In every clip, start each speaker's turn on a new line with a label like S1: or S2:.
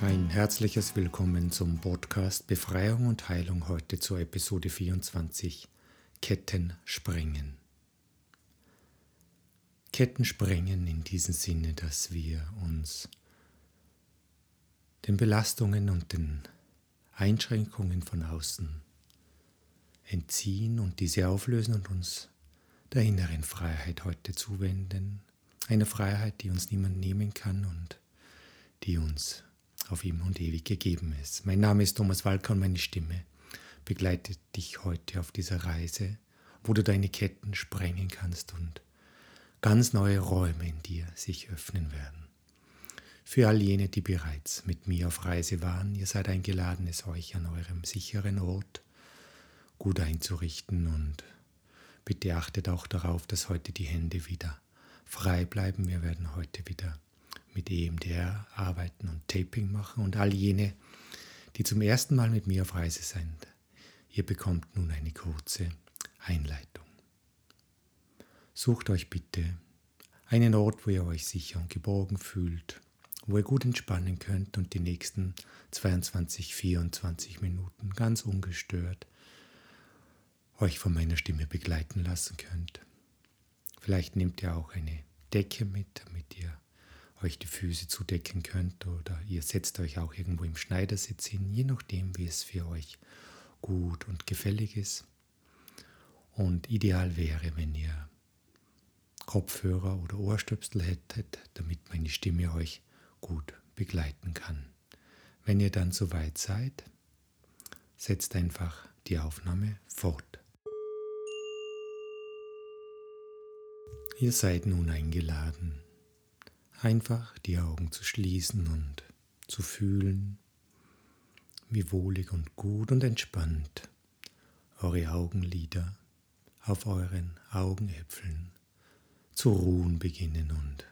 S1: Ein herzliches Willkommen zum Podcast Befreiung und Heilung heute zur Episode 24 Ketten sprengen. Ketten sprengen in diesem Sinne, dass wir uns den Belastungen und den Einschränkungen von außen entziehen und diese auflösen und uns der inneren Freiheit heute zuwenden. Eine Freiheit, die uns niemand nehmen kann und die uns auf ihm und ewig gegeben ist. Mein Name ist Thomas Walker und meine Stimme begleitet dich heute auf dieser Reise, wo du deine Ketten sprengen kannst und ganz neue Räume in dir sich öffnen werden. Für all jene, die bereits mit mir auf Reise waren, ihr seid eingeladen, es euch an eurem sicheren Ort gut einzurichten und bitte achtet auch darauf, dass heute die Hände wieder frei bleiben. Wir werden heute wieder mit EMDR arbeiten und Taping machen und all jene, die zum ersten Mal mit mir auf Reise sind. Ihr bekommt nun eine kurze Einleitung. Sucht euch bitte einen Ort, wo ihr euch sicher und geborgen fühlt, wo ihr gut entspannen könnt und die nächsten 22, 24 Minuten ganz ungestört euch von meiner Stimme begleiten lassen könnt. Vielleicht nehmt ihr auch eine Decke mit, damit ihr euch die Füße zudecken könnt oder ihr setzt euch auch irgendwo im Schneidersitz hin, je nachdem, wie es für euch gut und gefällig ist. Und ideal wäre, wenn ihr Kopfhörer oder Ohrstöpsel hättet, damit meine Stimme euch gut begleiten kann. Wenn ihr dann soweit seid, setzt einfach die Aufnahme fort. Ihr seid nun eingeladen, einfach die Augen zu schließen und zu fühlen, wie wohlig und gut und entspannt eure Augenlider auf euren Augenäpfeln zu ruhen beginnen und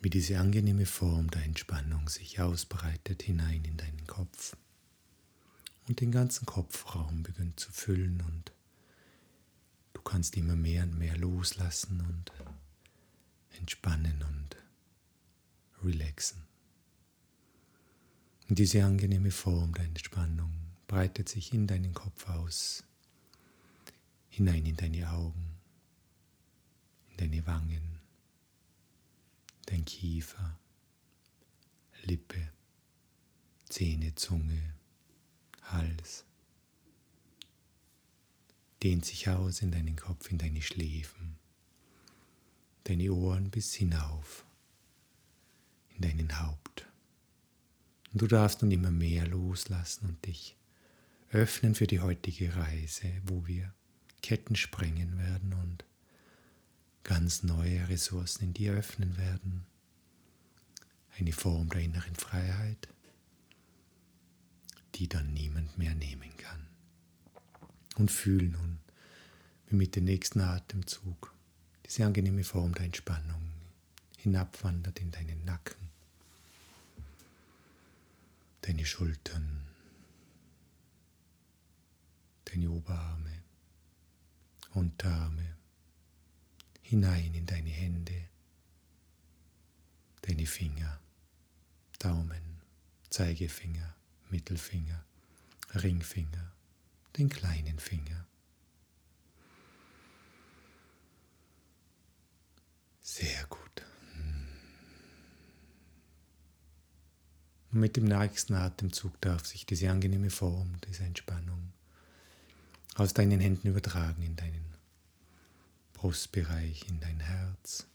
S1: wie diese angenehme Form der Entspannung sich ausbreitet hinein in deinen Kopf und den ganzen Kopfraum beginnt zu füllen und du kannst immer mehr und mehr loslassen und entspannen und relaxen. Und diese angenehme Form der Entspannung breitet sich in deinen Kopf aus, hinein in deine Augen, in deine Wangen, dein Kiefer, Lippe, Zähne, Zunge, Hals. Dehnt sich aus in deinen Kopf, in deine Schläfen deine Ohren bis hinauf in deinen Haupt. Und du darfst nun immer mehr loslassen und dich öffnen für die heutige Reise, wo wir Ketten sprengen werden und ganz neue Ressourcen in dir öffnen werden. Eine Form der inneren Freiheit, die dann niemand mehr nehmen kann. Und fühl nun, wie mit dem nächsten Atemzug diese angenehme Form der Entspannung hinabwandert in deinen Nacken, deine Schultern, deine Oberarme, Unterarme, hinein in deine Hände, deine Finger, Daumen, Zeigefinger, Mittelfinger, Ringfinger, den kleinen Finger. Sehr gut. Und mit dem nächsten Atemzug darf sich diese angenehme Form, diese Entspannung aus deinen Händen übertragen in deinen Brustbereich, in dein Herz,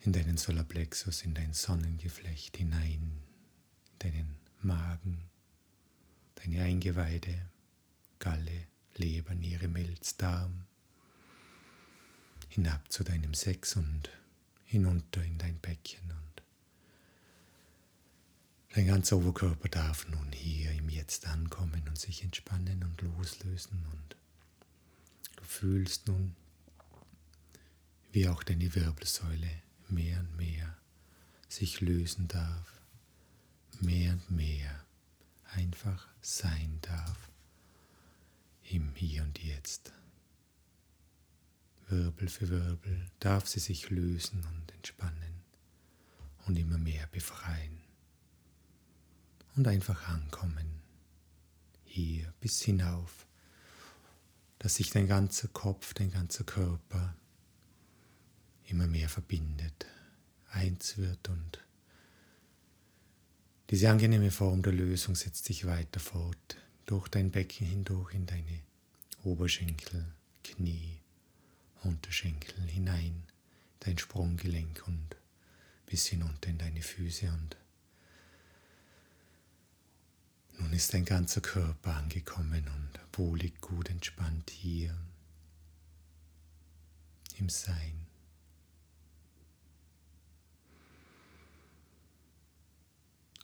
S1: in deinen Solarplexus, in dein Sonnengeflecht hinein, in deinen Magen, deine Eingeweide, Galle, Leber, Niere, Milz, Darm, hinab zu deinem Sex und hinunter in dein Becken und dein ganzer Oberkörper darf nun hier im Jetzt ankommen und sich entspannen und loslösen und du fühlst nun, wie auch deine Wirbelsäule mehr und mehr sich lösen darf, mehr und mehr einfach sein darf im Hier und Jetzt. Wirbel für Wirbel darf sie sich lösen und entspannen. und immer mehr befreien. Und einfach ankommen, hier bis hinauf, dass sich dein ganzer Kopf, dein ganzer Körper immer mehr verbindet, eins wird und diese angenehme Form der Lösung setzt sich weiter fort, durch dein Becken hindurch in deine Oberschenkel, Knie, Unterschenkel hinein, dein Sprunggelenk und bis hinunter in deine Füße und nun ist dein ganzer Körper angekommen und wohlig gut entspannt hier im Sein.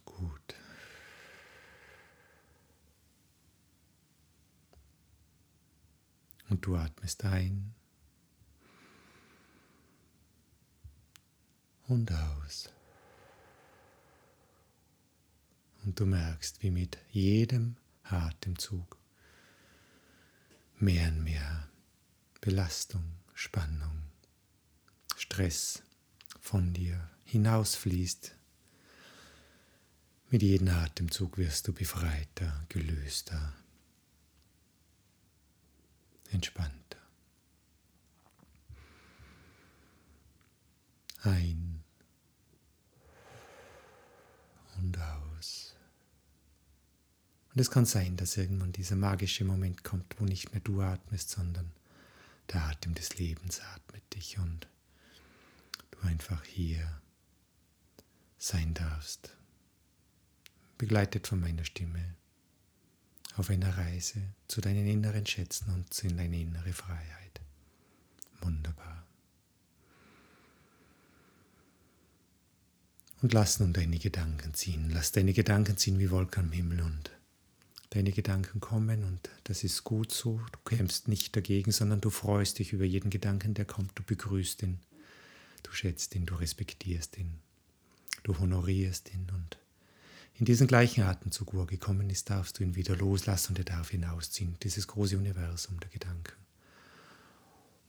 S1: Gut. Und du atmest ein und aus. Und du merkst, wie mit jedem Atemzug mehr und mehr Belastung, Spannung, Stress von dir hinausfließt. Mit jedem Atemzug wirst du befreiter, gelöster, entspannter. Ein und aus. Und es kann sein, dass irgendwann dieser magische Moment kommt, wo nicht mehr du atmest, sondern der Atem des Lebens atmet dich und du einfach hier sein darfst, begleitet von meiner Stimme auf einer Reise zu deinen inneren Schätzen und in deine innere Freiheit. Wunderbar. Und lass nun deine Gedanken ziehen. Lass deine Gedanken ziehen wie Wolken am Himmel und deine Gedanken kommen und das ist gut so. Du kämpfst nicht dagegen, sondern du freust dich über jeden Gedanken, der kommt. Du begrüßt ihn, du schätzt ihn, du respektierst ihn, du honorierst ihn und in diesen gleichen Atemzug, wo er gekommen ist, darfst du ihn wieder loslassen und er darf hinausziehen. Dieses große Universum der Gedanken,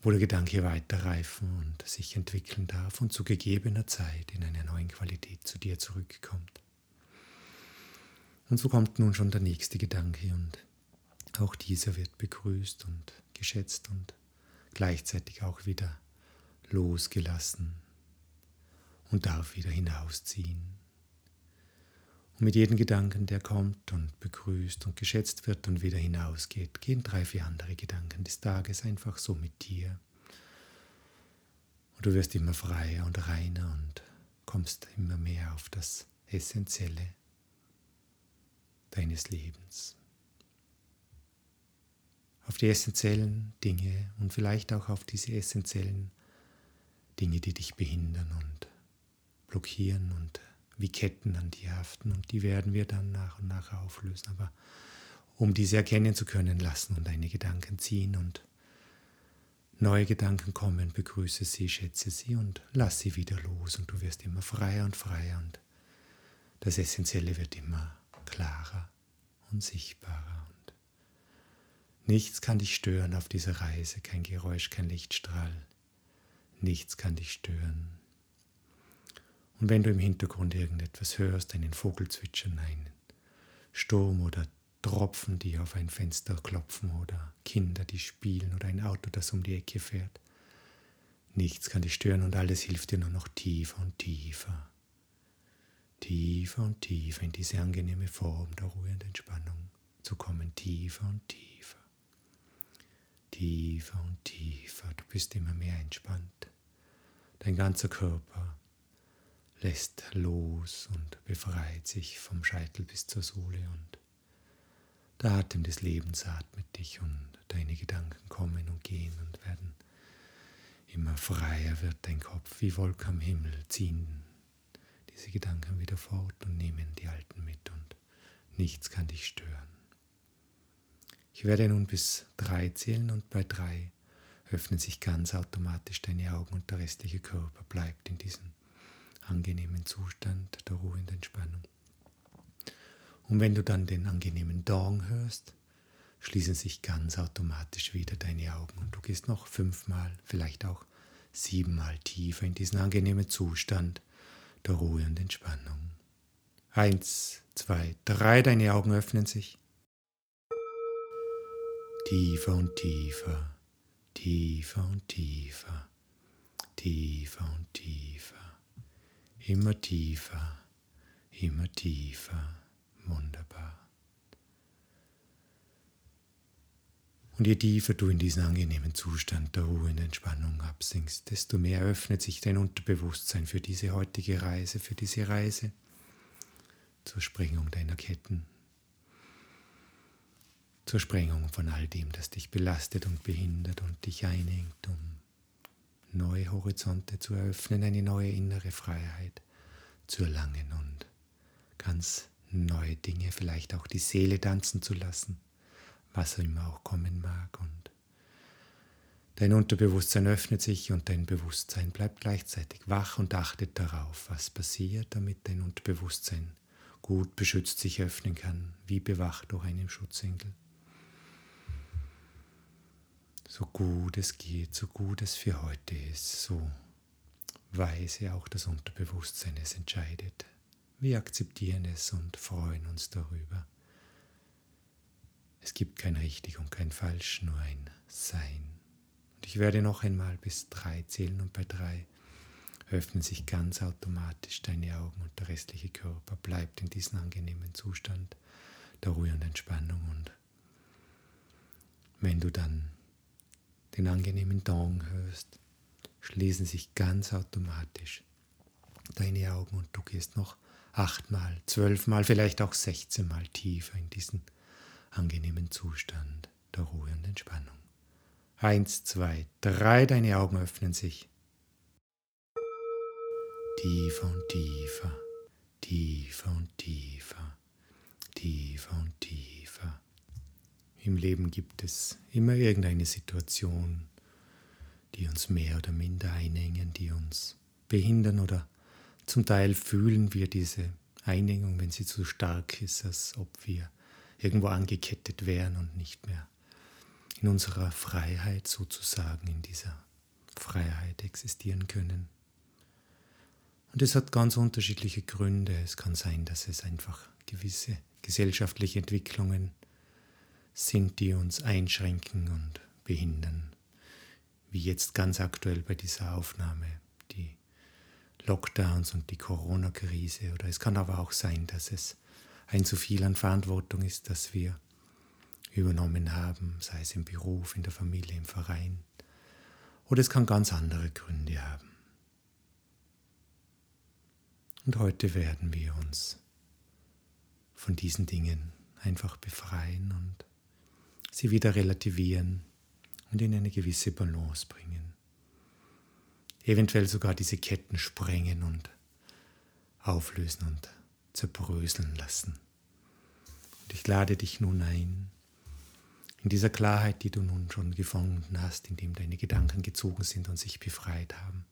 S1: wo der Gedanke weiter reifen und sich entwickeln darf und zu gegebener Zeit in einer neuen Qualität zu dir zurückkommt. Und so kommt nun schon der nächste Gedanke und auch dieser wird begrüßt und geschätzt und gleichzeitig auch wieder losgelassen und darf wieder hinausziehen. Und mit jedem Gedanken, der kommt und begrüßt und geschätzt wird und wieder hinausgeht, gehen drei, vier andere Gedanken des Tages einfach so mit dir. Und du wirst immer freier und reiner und kommst immer mehr auf das Essentielle deines Lebens. Auf die essentiellen Dinge und vielleicht auch auf diese essentiellen Dinge, die dich behindern und blockieren und wie Ketten an die haften und die werden wir dann nach und nach auflösen. Aber um diese erkennen zu können, lassen und deine Gedanken ziehen und neue Gedanken kommen, begrüße sie, schätze sie und lass sie wieder los und du wirst immer freier und freier und das Essentielle wird immer klarer und sichtbarer. Und nichts kann dich stören auf dieser Reise, kein Geräusch, kein Lichtstrahl. Nichts kann dich stören. Und wenn du im Hintergrund irgendetwas hörst, einen Vogel zwitschern, einen Sturm oder Tropfen, die auf ein Fenster klopfen oder Kinder, die spielen oder ein Auto, das um die Ecke fährt, nichts kann dich stören und alles hilft dir nur noch tiefer und tiefer, tiefer und tiefer in diese angenehme Form der Ruhe und Entspannung zu kommen, tiefer und tiefer, tiefer und tiefer. Du bist immer mehr entspannt. Dein ganzer Körper lässt los und befreit sich vom Scheitel bis zur Sohle und der Atem des Lebens atmet dich und deine Gedanken kommen und gehen und werden immer freier wird dein Kopf wie Wolken am Himmel ziehen diese Gedanken wieder fort und nehmen die alten mit und nichts kann dich stören. Ich werde nun bis drei zählen und bei drei öffnen sich ganz automatisch deine Augen und der restliche Körper bleibt in diesem angenehmen Zustand der Ruhe und Entspannung. Und wenn du dann den angenehmen Dong hörst, schließen sich ganz automatisch wieder deine Augen und du gehst noch fünfmal, vielleicht auch siebenmal tiefer in diesen angenehmen Zustand der Ruhe und Entspannung. Eins, zwei, drei, deine Augen öffnen sich. Tiefer und tiefer, tiefer und tiefer, tiefer und tiefer, immer tiefer, immer tiefer, wunderbar. Und je tiefer du in diesen angenehmen Zustand der Ruhe und Entspannung absinkst, desto mehr öffnet sich dein Unterbewusstsein für diese heutige Reise, für diese Reise zur Sprengung deiner Ketten, zur Sprengung von all dem, das dich belastet und behindert und dich einengt, um neue Horizonte zu eröffnen, eine neue innere Freiheit zu erlangen und ganz neue Dinge, vielleicht auch die Seele tanzen zu lassen was immer auch kommen mag. Und dein Unterbewusstsein öffnet sich und dein Bewusstsein bleibt gleichzeitig wach und achtet darauf, was passiert, damit dein Unterbewusstsein gut beschützt sich öffnen kann, wie bewacht durch einen Schutzengel. So gut es geht, so gut es für heute ist, so weise auch das Unterbewusstsein es entscheidet. Wir akzeptieren es und freuen uns darüber. Es gibt kein richtig und kein falsch, nur ein Sein. Und ich werde noch einmal bis drei zählen und bei drei öffnen sich ganz automatisch deine Augen und der restliche Körper bleibt in diesem angenehmen Zustand der Ruhe und Entspannung. Und wenn du dann den angenehmen Dong hörst, schließen sich ganz automatisch deine Augen und du gehst noch achtmal, zwölfmal, vielleicht auch sechzehnmal tiefer in diesen angenehmen Zustand der Ruhe und Entspannung. Eins, zwei, drei, deine Augen öffnen sich. Tiefer und tiefer, tiefer und tiefer, tiefer und tiefer. Im Leben gibt es immer irgendeine Situation, die uns mehr oder minder einengen, die uns behindern oder zum Teil fühlen wir diese Einengung, wenn sie zu stark ist, als ob wir irgendwo angekettet wären und nicht mehr in unserer Freiheit sozusagen, in dieser Freiheit existieren können. Und es hat ganz unterschiedliche Gründe. Es kann sein, dass es einfach gewisse gesellschaftliche Entwicklungen sind, die uns einschränken und behindern. Wie jetzt ganz aktuell bei dieser Aufnahme, die Lockdowns und die Corona-Krise. Oder es kann aber auch sein, dass es ein zu viel an Verantwortung ist, das wir übernommen haben, sei es im Beruf, in der Familie, im Verein. Oder es kann ganz andere Gründe haben. Und heute werden wir uns von diesen Dingen einfach befreien und sie wieder relativieren und in eine gewisse Balance bringen. Eventuell sogar diese Ketten sprengen und auflösen und zerbröseln lassen. Und ich lade dich nun ein, in dieser Klarheit, die du nun schon gefunden hast, indem deine Gedanken gezogen sind und sich befreit haben.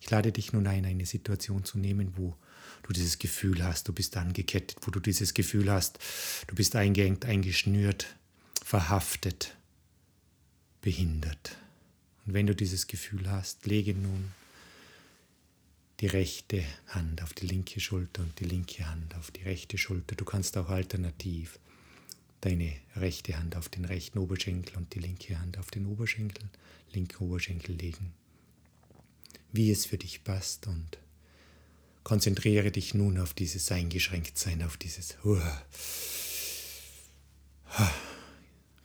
S1: Ich lade dich nun ein, eine Situation zu nehmen, wo du dieses Gefühl hast, du bist angekettet, wo du dieses Gefühl hast, du bist eingeengt, eingeschnürt, verhaftet, behindert. Und wenn du dieses Gefühl hast, lege nun die rechte Hand auf die linke Schulter und die linke Hand auf die rechte Schulter. Du kannst auch alternativ deine rechte Hand auf den rechten Oberschenkel und die linke Hand auf den Oberschenkel, linken Oberschenkel legen, wie es für dich passt und konzentriere dich nun auf dieses Eingeschränktsein, auf dieses uh,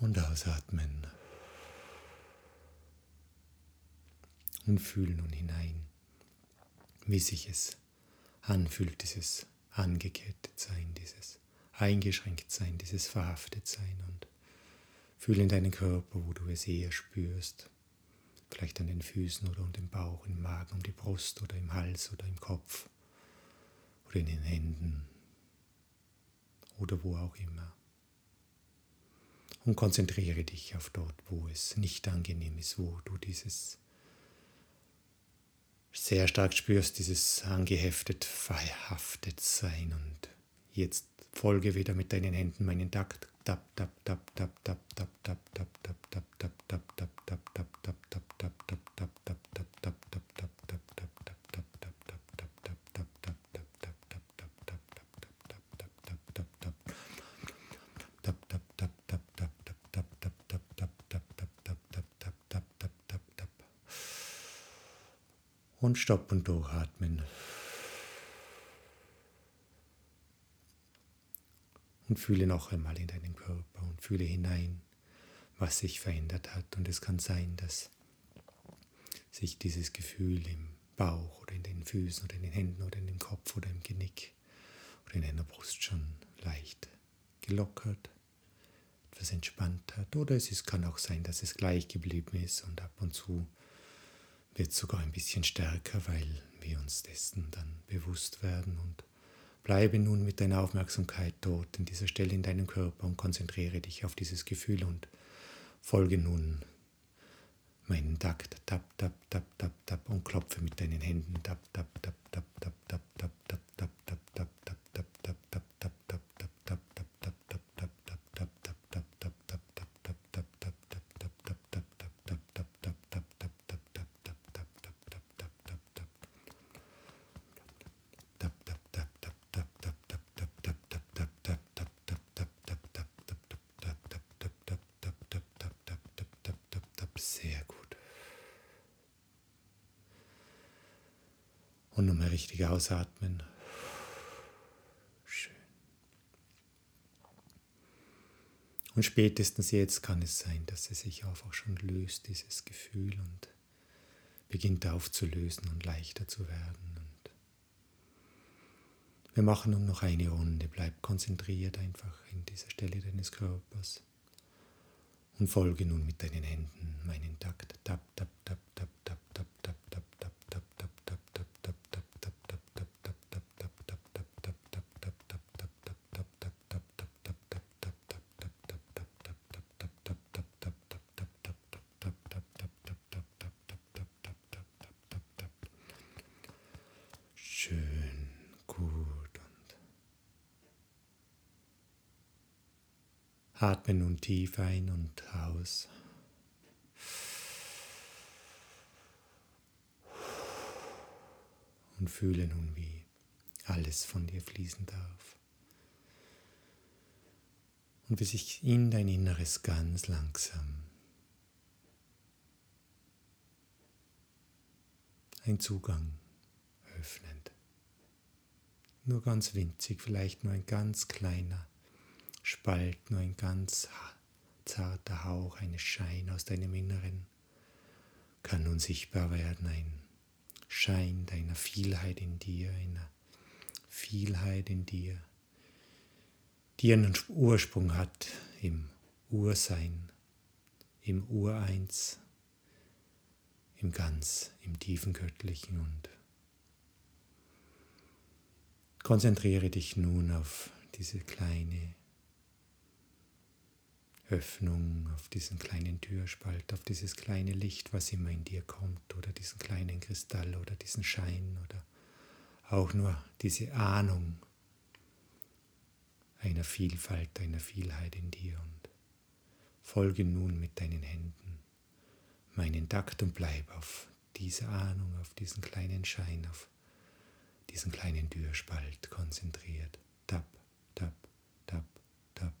S1: und ausatmen. und fühl nun hinein, wie sich es anfühlt, dieses angekettet sein, dieses eingeschränkt sein, dieses verhaftet sein und fühl in deinen Körper, wo du es eher spürst, vielleicht an den Füßen oder um den Bauch, im Magen, um die Brust oder im Hals oder im Kopf oder in den Händen oder wo auch immer. Und konzentriere dich auf dort, wo es nicht angenehm ist, wo du dieses sehr stark spürst, dieses angeheftet, verhaftet sein. Und jetzt folge wieder mit deinen Händen meinen Takt. Tap, tap, tap, tap, tap, tap, tap, tap, tap, tap, tap, tap, tap, tap, tap, tap, tap, und stopp und durchatmen. Und fühle noch einmal in deinen Körper und fühle hinein, was sich verändert hat. Und es kann sein, dass sich dieses Gefühl im Bauch oder in den Füßen oder in den Händen oder in dem Kopf oder im Genick oder in deiner Brust schon leicht gelockert, etwas entspannt hat. Oder es ist, kann auch sein, dass es gleich geblieben ist und ab und zu wird sogar ein bisschen stärker, weil wir uns dessen dann bewusst werden. Und bleibe nun mit deiner Aufmerksamkeit dort in dieser Stelle in deinem Körper und konzentriere dich auf dieses Gefühl und folge nun meinen Takt, tap, tap, tap, tap, tap und klopfe mit deinen Händen, tap, tap, tap, tap, tap, tap, tap, ausatmen. Schön. Und spätestens jetzt kann es sein, dass es sich einfach schon löst, dieses Gefühl, und beginnt aufzulösen und leichter zu werden. Und wir machen nun noch eine Runde. Bleib konzentriert einfach in dieser Stelle deines Körpers und folge nun mit deinen Händen meinen Takt. Tap, tap, tap, tap, tap, tap, tief ein und aus. und fühle nun, wie alles von dir fließen darf. Und wie sich in dein Inneres ganz langsam ein Zugang öffnet. Nur ganz winzig, vielleicht nur ein ganz kleiner Spalt, nur ein ganz zarter Hauch eines Schein aus deinem Inneren kann nun sichtbar werden, ein Schein deiner Vielheit in dir, einer Vielheit in dir, die einen Ursprung hat im Ursein, im Ureins, im Ganz, im tiefen Göttlichen und konzentriere dich nun auf diese kleine Öffnung, auf diesen kleinen Türspalt, auf dieses kleine Licht, was immer in dir kommt, oder diesen kleinen Kristall oder diesen Schein oder auch nur diese Ahnung einer Vielfalt, einer Vielheit in dir und folge nun mit deinen Händen meinen Takt und bleib auf diese Ahnung, auf diesen kleinen Schein, auf diesen kleinen Türspalt konzentriert. Tap, tap, tap, tap.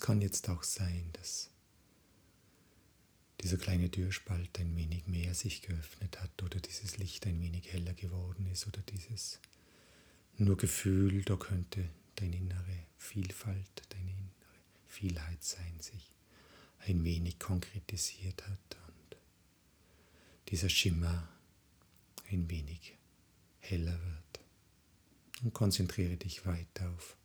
S1: es kann jetzt auch sein, dass dieser kleine Türspalt ein wenig mehr sich geöffnet hat oder dieses Licht ein wenig heller geworden ist oder dieses nur Gefühl, da könnte deine innere Vielfalt, deine innere Vielheit sein, sich ein wenig konkretisiert hat und dieser Schimmer ein wenig heller wird. Und konzentriere dich weiter auf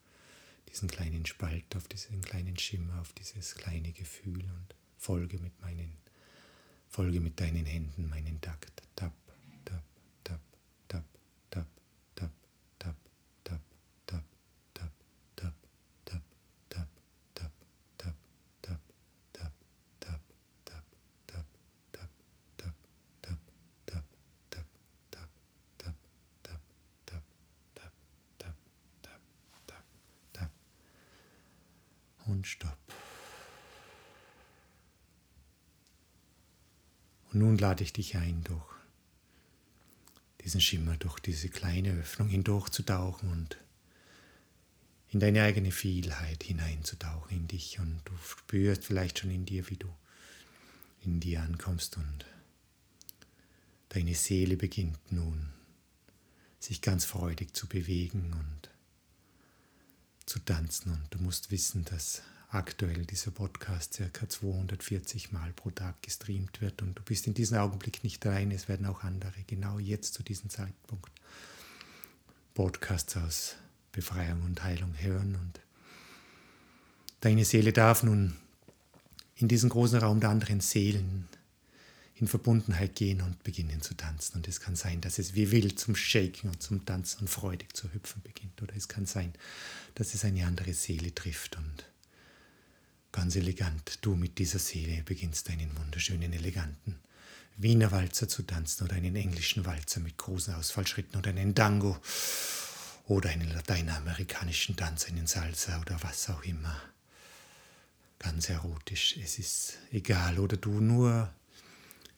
S1: diesen kleinen Spalt, auf diesen kleinen Schimmer, auf dieses kleine Gefühl und folge mit meinen, folge mit deinen Händen meinen Takt. Tap, lade ich dich ein, durch diesen Schimmer, durch diese kleine Öffnung hindurchzutauchen und in deine eigene Vielheit hineinzutauchen in dich. Und du spürst vielleicht schon in dir, wie du in dir ankommst und deine Seele beginnt nun sich ganz freudig zu bewegen und zu tanzen. Und du musst wissen, dass aktuell dieser Podcast circa 240 Mal pro Tag gestreamt wird und du bist in diesem Augenblick nicht allein, es werden auch andere genau jetzt zu diesem Zeitpunkt Podcasts aus Befreiung und Heilung hören und deine Seele darf nun in diesen großen Raum der anderen Seelen in Verbundenheit gehen und beginnen zu tanzen. Und es kann sein, dass es wie wild zum Shaken und zum Tanzen und freudig zu hüpfen beginnt. Oder es kann sein, dass es eine andere Seele trifft und ganz elegant du mit dieser Seele beginnst einen wunderschönen, eleganten Wiener Walzer zu tanzen oder einen englischen Walzer mit großen Ausfallschritten oder einen Dango oder einen lateinamerikanischen Tanz, einen Salsa oder was auch immer. Ganz erotisch, es ist egal. Oder du nur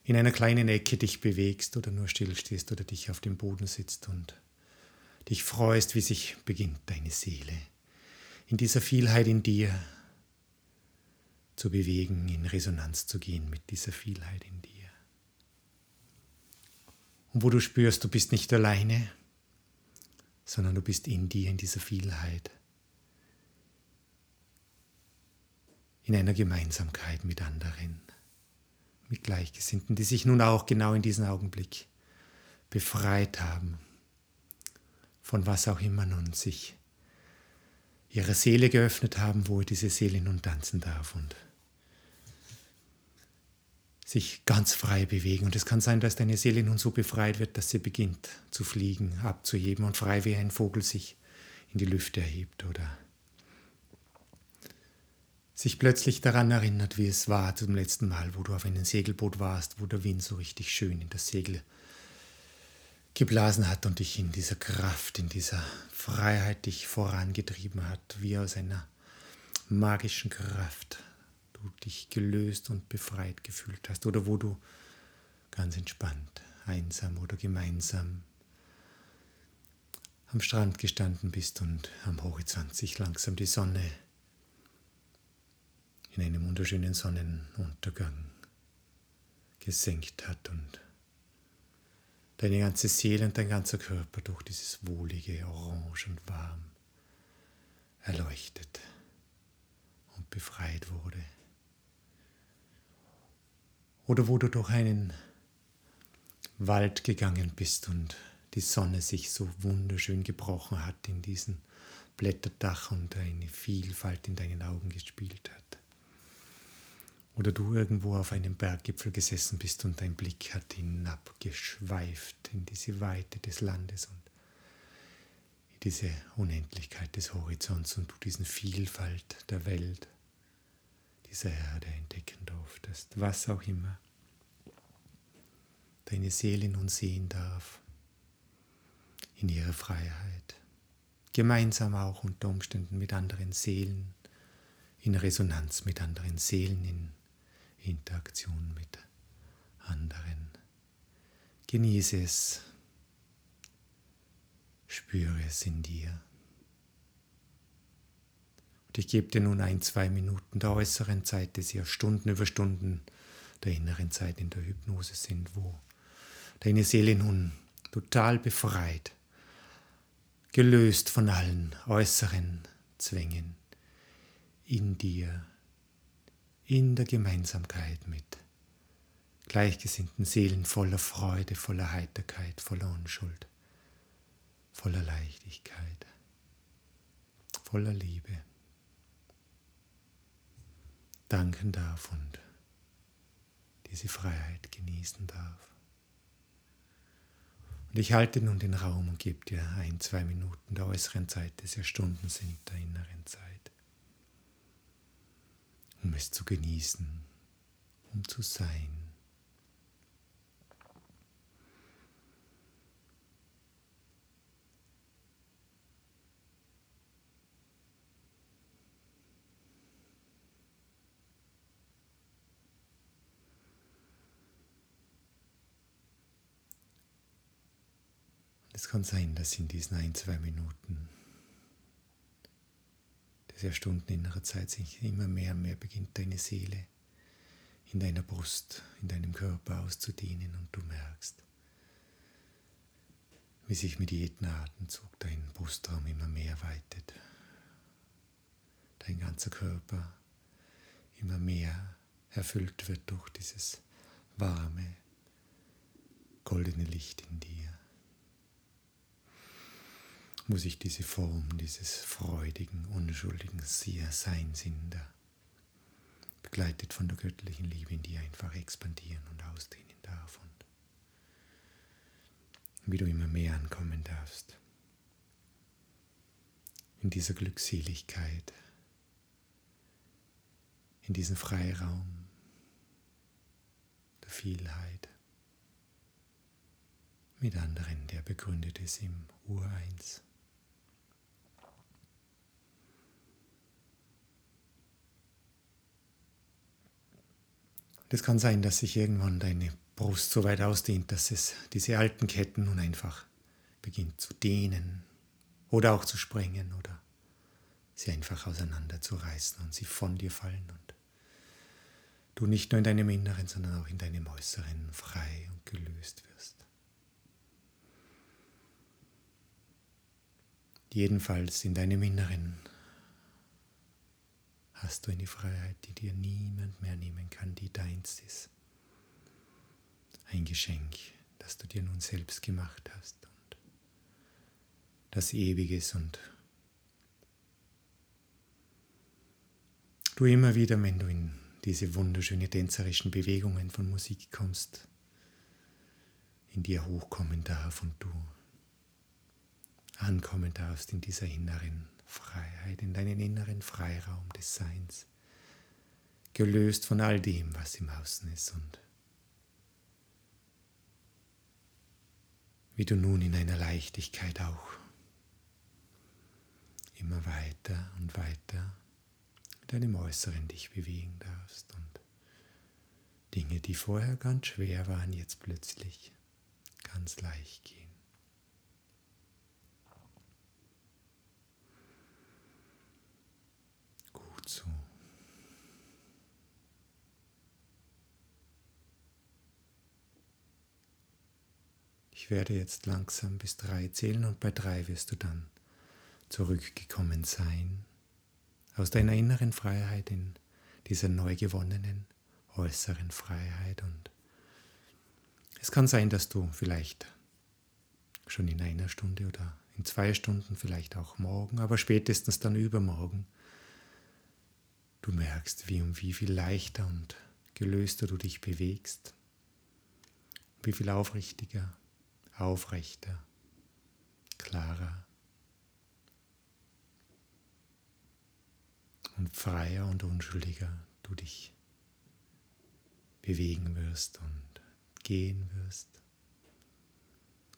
S1: in einer kleinen Ecke dich bewegst oder nur stillstehst oder dich auf dem Boden sitzt und dich freust, wie sich beginnt deine Seele in dieser Vielheit in dir zu bewegen, in Resonanz zu gehen mit dieser Vielheit in dir. Und wo du spürst, du bist nicht alleine, sondern du bist in dir, in dieser Vielheit, in einer Gemeinsamkeit mit anderen, mit Gleichgesinnten, die sich nun auch genau in diesem Augenblick befreit haben, von was auch immer nun sich ihre Seele geöffnet haben, wo diese Seele nun tanzen darf und sich ganz frei bewegen. Und es kann sein, dass deine Seele nun so befreit wird, dass sie beginnt zu fliegen, abzuheben und frei wie ein Vogel sich in die Lüfte erhebt oder sich plötzlich daran erinnert, wie es war zum letzten Mal, wo du auf einem Segelboot warst, wo der Wind so richtig schön in das Segel geblasen hat und dich in dieser Kraft, in dieser Freiheit dich vorangetrieben hat, wie aus einer magischen Kraft du dich gelöst und befreit gefühlt hast oder wo du ganz entspannt, einsam oder gemeinsam am Strand gestanden bist und am Horizont sich langsam die Sonne in einem wunderschönen Sonnenuntergang gesenkt hat und deine ganze Seele und dein ganzer Körper durch dieses wohlige Orange und warm erleuchtet und befreit wurde oder wo du durch einen Wald gegangen bist und die Sonne sich so wunderschön gebrochen hat in diesen Blätterdach und eine Vielfalt in deinen Augen gespielt hat. Oder du irgendwo auf einem Berggipfel gesessen bist und dein Blick hat hinabgeschweift in diese Weite des Landes und in diese Unendlichkeit des Horizonts und du diesen Vielfalt der Welt dieser Erde entdecken durftest, was auch immer deine Seele nun sehen darf, in ihrer Freiheit, gemeinsam auch unter Umständen mit anderen Seelen, in Resonanz mit anderen Seelen, in Interaktion mit anderen. Genieße es, spüre es in dir. Ich gebe dir nun ein, zwei Minuten der äußeren Zeit, die ja Stunden über Stunden der inneren Zeit in der Hypnose sind, wo deine Seele nun total befreit, gelöst von allen äußeren Zwängen in dir, in der Gemeinsamkeit mit gleichgesinnten Seelen voller Freude, voller Heiterkeit, voller Unschuld, voller Leichtigkeit, voller Liebe danken darf und diese Freiheit genießen darf. Und ich halte nun den Raum und gebe dir ein, zwei Minuten der äußeren Zeit, das ja Stunden sind der inneren Zeit, um es zu genießen, um zu sein. Es kann sein, dass in diesen ein, zwei Minuten dieser Stunden innerer Zeit sich immer mehr und mehr beginnt deine Seele in deiner Brust, in deinem Körper auszudehnen und du merkst, wie sich mit jedem Atemzug dein Brustraum immer mehr weitet. Dein ganzer Körper immer mehr erfüllt wird durch dieses warme, goldene Licht in dir muss ich diese Form dieses freudigen, unschuldigen Seins in der, begleitet von der göttlichen Liebe in dir einfach expandieren und ausdehnen darf und wie du immer mehr ankommen darfst in dieser Glückseligkeit, in diesem Freiraum der Vielheit mit anderen, der begründet ist im Ureins. Das kann sein, dass sich irgendwann deine Brust so weit ausdehnt, dass es diese alten Ketten nun einfach beginnt zu dehnen oder auch zu sprengen oder sie einfach auseinanderzureißen und sie von dir fallen und du nicht nur in deinem Inneren, sondern auch in deinem Äußeren frei und gelöst wirst. Jedenfalls in deinem Inneren hast du eine Freiheit, die dir niemand mehr nehmen kann, die deins ist. Ein Geschenk, das du dir nun selbst gemacht hast und das Ewiges und du immer wieder, wenn du in diese wunderschöne tänzerischen Bewegungen von Musik kommst, in dir hochkommen darf und du ankommen darfst in dieser inneren Freiheit, in deinen inneren Freiraum des Seins, gelöst von all dem, was im Außen ist und wie du nun in einer Leichtigkeit auch immer weiter und weiter in deinem Äußeren dich bewegen darfst und Dinge, die vorher ganz schwer waren, jetzt plötzlich ganz leicht gehen. Zu. Ich werde jetzt langsam bis drei zählen und bei drei wirst du dann zurückgekommen sein aus deiner inneren Freiheit in dieser neu gewonnenen äußeren Freiheit und es kann sein, dass du vielleicht schon in einer Stunde oder in zwei Stunden, vielleicht auch morgen, aber spätestens dann übermorgen Du merkst, wie um wie viel leichter und gelöster du dich bewegst, wie viel aufrichtiger, aufrechter, klarer und freier und unschuldiger du dich bewegen wirst und gehen wirst.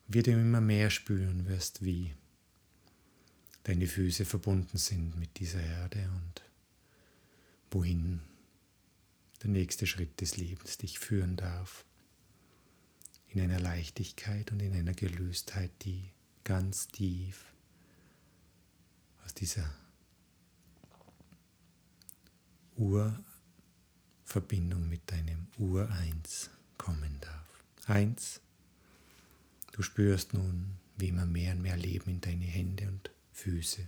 S1: Wie du immer mehr spüren wirst, wie deine Füße verbunden sind mit dieser Erde und wohin der nächste Schritt des Lebens dich führen darf. In einer Leichtigkeit und in einer Gelöstheit, die ganz tief aus dieser Urverbindung mit deinem Ureins kommen darf. Eins, du spürst nun, wie immer mehr und mehr Leben in deine Hände und Füße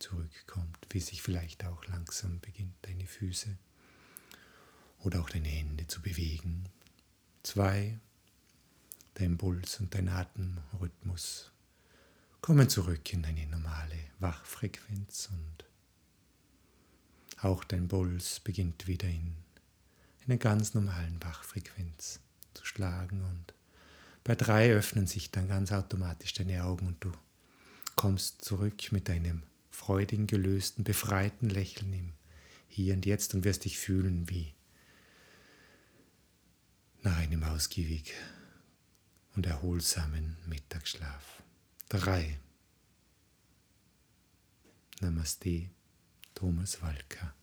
S1: zurückkommt, wie sich vielleicht auch langsam beginnt, deine Füße oder auch deine Hände zu bewegen. Zwei, dein Puls und dein Atemrhythmus kommen zurück in eine normale Wachfrequenz und auch dein Puls beginnt wieder in einer ganz normalen Wachfrequenz zu schlagen und bei drei öffnen sich dann ganz automatisch deine Augen und du kommst zurück mit deinem freudigen, gelösten, befreiten Lächeln im Hier und Jetzt und wirst dich fühlen wie nach einem ausgiebig und erholsamen Mittagsschlaf. 3. Namaste, Thomas Walker.